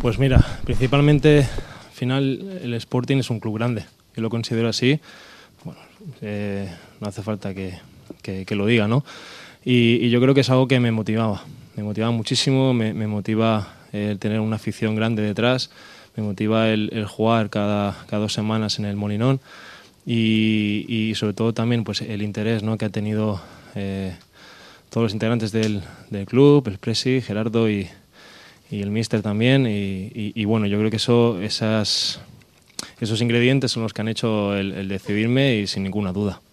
Pues mira, principalmente, al final, el Sporting es un club grande. Yo lo considero así. Bueno, eh, no hace falta que, que- lo diga, ¿no? Y, yo creo que es algo que me motivaba. Me motivaba muchísimo, me, me motiva el tener una afición grande detrás, me motiva el, jugar cada, cada dos semanas en el Molinón y, y sobre todo también pues, el interés ¿no? que ha tenido eh, todos los integrantes del, del club, el Presi, Gerardo y, y el Mister también. Y, y- y bueno, yo creo que eso, esas, esos ingredientes son los que han hecho el decidirme y sin ninguna duda.